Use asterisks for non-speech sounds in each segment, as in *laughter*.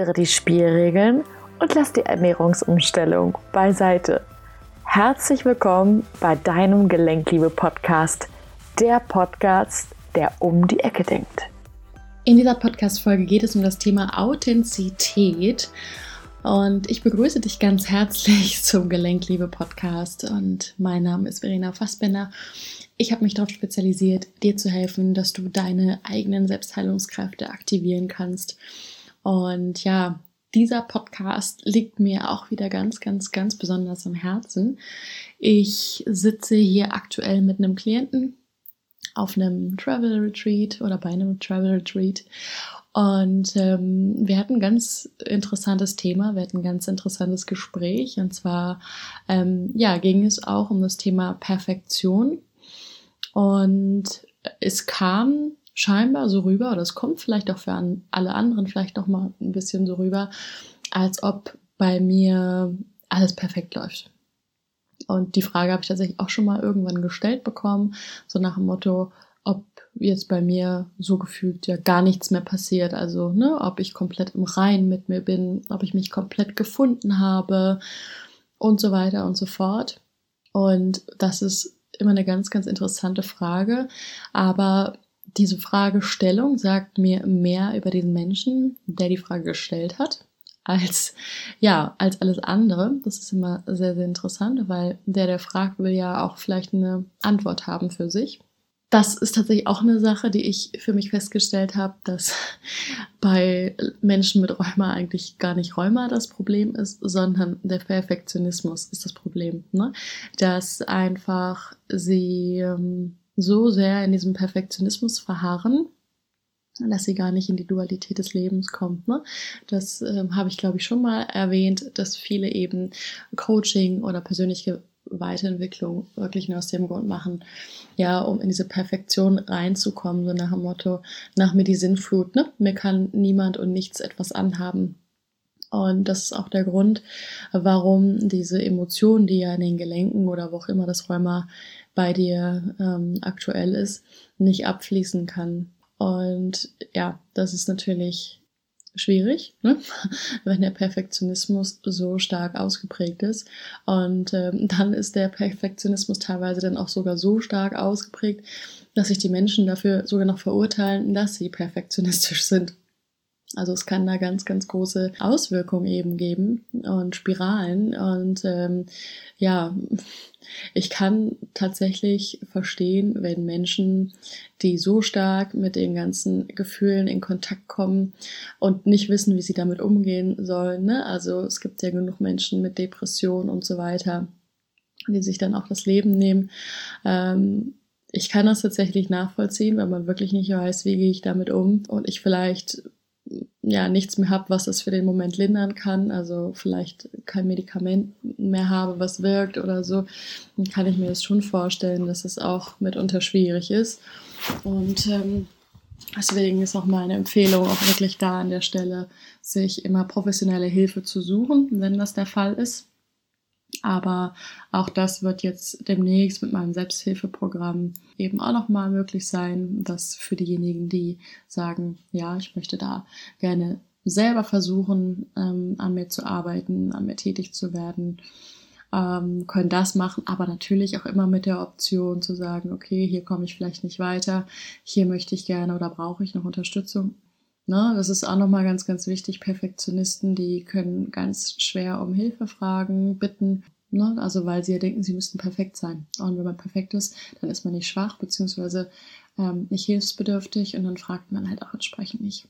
Ändere die Spielregeln und lass die Ernährungsumstellung beiseite. Herzlich willkommen bei deinem Gelenkliebe-Podcast, der Podcast, der um die Ecke denkt. In dieser Podcast-Folge geht es um das Thema Authentizität. Und ich begrüße dich ganz herzlich *laughs* zum Gelenkliebe-Podcast. Und mein Name ist Verena Fassbender. Ich habe mich darauf spezialisiert, dir zu helfen, dass du deine eigenen Selbstheilungskräfte aktivieren kannst. Und ja, dieser Podcast liegt mir auch wieder ganz, ganz, ganz besonders am Herzen. Ich sitze hier aktuell mit einem Klienten auf einem Travel Retreat oder bei einem Travel Retreat. Und ähm, wir hatten ein ganz interessantes Thema, wir hatten ein ganz interessantes Gespräch. Und zwar ähm, ja, ging es auch um das Thema Perfektion und es kam scheinbar so rüber, es kommt vielleicht auch für an, alle anderen vielleicht noch mal ein bisschen so rüber, als ob bei mir alles perfekt läuft. Und die Frage habe ich tatsächlich auch schon mal irgendwann gestellt bekommen, so nach dem Motto, ob jetzt bei mir so gefühlt ja gar nichts mehr passiert, also ne, ob ich komplett im Rein mit mir bin, ob ich mich komplett gefunden habe und so weiter und so fort. Und das ist immer eine ganz, ganz interessante Frage. Aber diese Fragestellung sagt mir mehr über den Menschen, der die Frage gestellt hat, als, ja, als alles andere. Das ist immer sehr, sehr interessant, weil der, der fragt, will ja auch vielleicht eine Antwort haben für sich das ist tatsächlich auch eine Sache, die ich für mich festgestellt habe, dass *laughs* bei Menschen mit Rheuma eigentlich gar nicht Rheuma das Problem ist, sondern der Perfektionismus ist das Problem. Ne? Dass einfach sie ähm, so sehr in diesem Perfektionismus verharren, dass sie gar nicht in die Dualität des Lebens kommt. Ne? Das ähm, habe ich, glaube ich, schon mal erwähnt, dass viele eben Coaching oder persönliche Weiterentwicklung wirklich nur aus dem Grund machen, ja, um in diese Perfektion reinzukommen, so nach dem Motto, nach mir die Sinnflut, ne? Mir kann niemand und nichts etwas anhaben. Und das ist auch der Grund, warum diese Emotion, die ja in den Gelenken oder wo auch immer das Rheuma bei dir ähm, aktuell ist, nicht abfließen kann. Und ja, das ist natürlich schwierig, ne? *laughs* wenn der Perfektionismus so stark ausgeprägt ist. Und ähm, dann ist der Perfektionismus teilweise dann auch sogar so stark ausgeprägt, dass sich die Menschen dafür sogar noch verurteilen, dass sie perfektionistisch sind. Also es kann da ganz, ganz große Auswirkungen eben geben und Spiralen. Und ähm, ja, ich kann tatsächlich verstehen, wenn Menschen, die so stark mit den ganzen Gefühlen in Kontakt kommen und nicht wissen, wie sie damit umgehen sollen. Ne? Also es gibt ja genug Menschen mit Depressionen und so weiter, die sich dann auch das Leben nehmen. Ähm, ich kann das tatsächlich nachvollziehen, weil man wirklich nicht weiß, wie gehe ich damit um und ich vielleicht ja nichts mehr habe, was es für den Moment lindern kann, also vielleicht kein Medikament mehr habe, was wirkt oder so, dann kann ich mir das schon vorstellen, dass es auch mitunter schwierig ist. Und ähm, deswegen ist auch meine Empfehlung auch wirklich da an der Stelle, sich immer professionelle Hilfe zu suchen, wenn das der Fall ist. Aber auch das wird jetzt demnächst mit meinem Selbsthilfeprogramm eben auch nochmal möglich sein, dass für diejenigen, die sagen, ja, ich möchte da gerne selber versuchen, ähm, an mir zu arbeiten, an mir tätig zu werden, ähm, können das machen, aber natürlich auch immer mit der Option zu sagen, okay, hier komme ich vielleicht nicht weiter, hier möchte ich gerne oder brauche ich noch Unterstützung. Ne, das ist auch nochmal ganz, ganz wichtig. Perfektionisten, die können ganz schwer um Hilfe fragen, bitten. Ne? Also weil sie ja denken, sie müssten perfekt sein. Und wenn man perfekt ist, dann ist man nicht schwach, beziehungsweise ähm, nicht hilfsbedürftig und dann fragt man halt auch entsprechend nicht.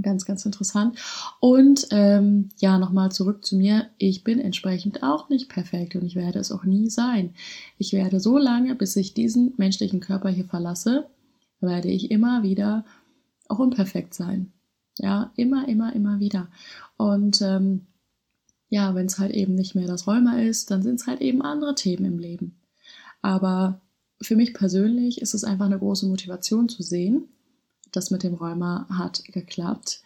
Ganz, ganz interessant. Und ähm, ja, nochmal zurück zu mir. Ich bin entsprechend auch nicht perfekt und ich werde es auch nie sein. Ich werde so lange, bis ich diesen menschlichen Körper hier verlasse, werde ich immer wieder auch unperfekt sein. Ja, immer, immer, immer wieder. Und ähm, ja, wenn es halt eben nicht mehr das Rheuma ist, dann sind es halt eben andere Themen im Leben. Aber für mich persönlich ist es einfach eine große Motivation zu sehen, das mit dem Rheuma hat geklappt.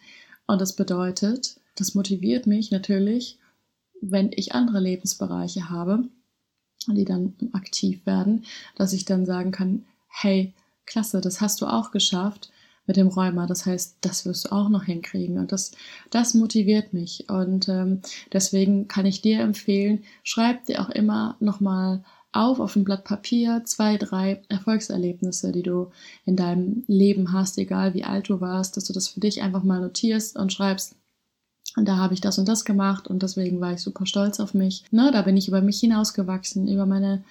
Und das bedeutet, das motiviert mich natürlich, wenn ich andere Lebensbereiche habe, die dann aktiv werden, dass ich dann sagen kann, hey, klasse, das hast du auch geschafft mit dem Rheuma. Das heißt, das wirst du auch noch hinkriegen. Und das, das motiviert mich. Und ähm, deswegen kann ich dir empfehlen, schreib dir auch immer nochmal auf auf ein Blatt Papier zwei, drei Erfolgserlebnisse, die du in deinem Leben hast, egal wie alt du warst, dass du das für dich einfach mal notierst und schreibst, und da habe ich das und das gemacht und deswegen war ich super stolz auf mich. Ne, da bin ich über mich hinausgewachsen, über meine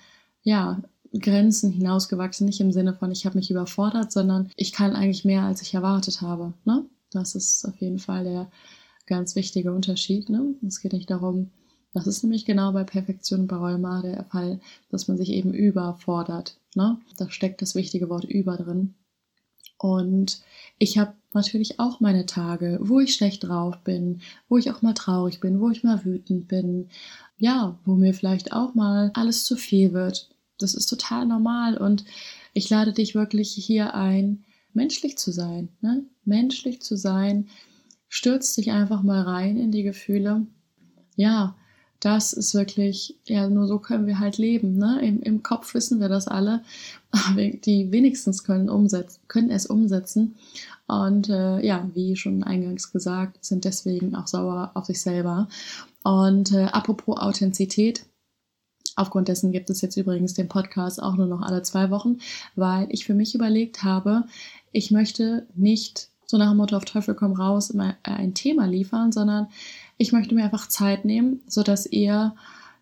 ja, Grenzen hinausgewachsen, nicht im Sinne von, ich habe mich überfordert, sondern ich kann eigentlich mehr, als ich erwartet habe. Ne? Das ist auf jeden Fall der ganz wichtige Unterschied. Ne? Es geht nicht darum, das ist nämlich genau bei Perfektion und bei Rheuma der Fall, dass man sich eben überfordert. Ne? Da steckt das wichtige Wort über drin. Und ich habe natürlich auch meine Tage, wo ich schlecht drauf bin, wo ich auch mal traurig bin, wo ich mal wütend bin. Ja, wo mir vielleicht auch mal alles zu viel wird. Das ist total normal und ich lade dich wirklich hier ein, menschlich zu sein. Ne? Menschlich zu sein. Stürzt dich einfach mal rein in die Gefühle. Ja, das ist wirklich, ja, nur so können wir halt leben. Ne? Im, Im Kopf wissen wir das alle, aber die wenigstens können, umsetzen, können es umsetzen. Und äh, ja, wie schon eingangs gesagt, sind deswegen auch sauer auf sich selber. Und äh, apropos Authentizität, Aufgrund dessen gibt es jetzt übrigens den Podcast auch nur noch alle zwei Wochen, weil ich für mich überlegt habe, ich möchte nicht so nach dem Motto auf Teufel komm raus immer ein Thema liefern, sondern ich möchte mir einfach Zeit nehmen, so dass ihr,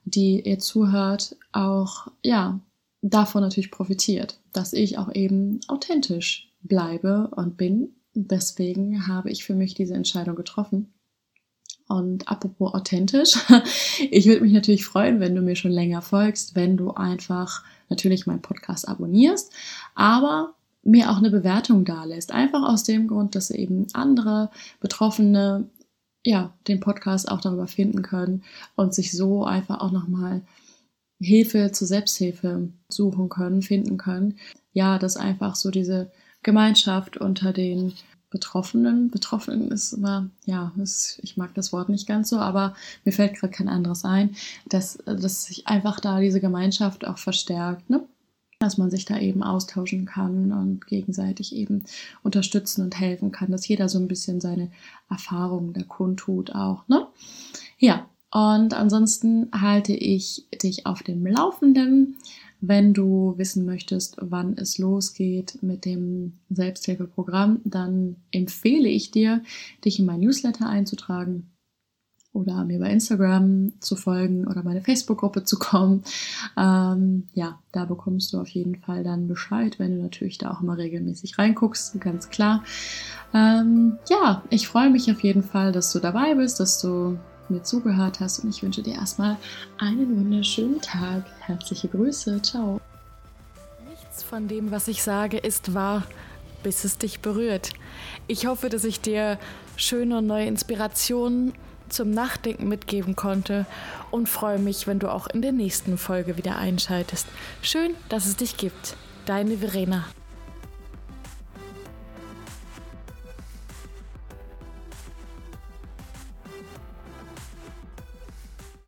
die ihr zuhört, auch ja davon natürlich profitiert, dass ich auch eben authentisch bleibe und bin. Deswegen habe ich für mich diese Entscheidung getroffen. Und apropos authentisch, *laughs* ich würde mich natürlich freuen, wenn du mir schon länger folgst, wenn du einfach natürlich meinen Podcast abonnierst, aber mir auch eine Bewertung da lässt. Einfach aus dem Grund, dass eben andere Betroffene ja den Podcast auch darüber finden können und sich so einfach auch nochmal Hilfe zur Selbsthilfe suchen können, finden können. Ja, dass einfach so diese Gemeinschaft unter den Betroffenen. Betroffenen ist immer, ja, ist, ich mag das Wort nicht ganz so, aber mir fällt gerade kein anderes ein, dass, dass sich einfach da diese Gemeinschaft auch verstärkt, ne? dass man sich da eben austauschen kann und gegenseitig eben unterstützen und helfen kann, dass jeder so ein bisschen seine Erfahrungen da kundtut auch, ne? Ja, und ansonsten halte ich dich auf dem Laufenden. Wenn du wissen möchtest, wann es losgeht mit dem Selbsthilfeprogramm, dann empfehle ich dir, dich in mein Newsletter einzutragen oder mir bei Instagram zu folgen oder meine Facebook-Gruppe zu kommen. Ähm, ja, da bekommst du auf jeden Fall dann Bescheid, wenn du natürlich da auch immer regelmäßig reinguckst, ganz klar. Ähm, ja, ich freue mich auf jeden Fall, dass du dabei bist, dass du mir zugehört hast und ich wünsche dir erstmal einen wunderschönen Tag. Herzliche Grüße, ciao. Nichts von dem, was ich sage, ist wahr, bis es dich berührt. Ich hoffe, dass ich dir schöne und neue Inspirationen zum Nachdenken mitgeben konnte und freue mich, wenn du auch in der nächsten Folge wieder einschaltest. Schön, dass es dich gibt. Deine Verena.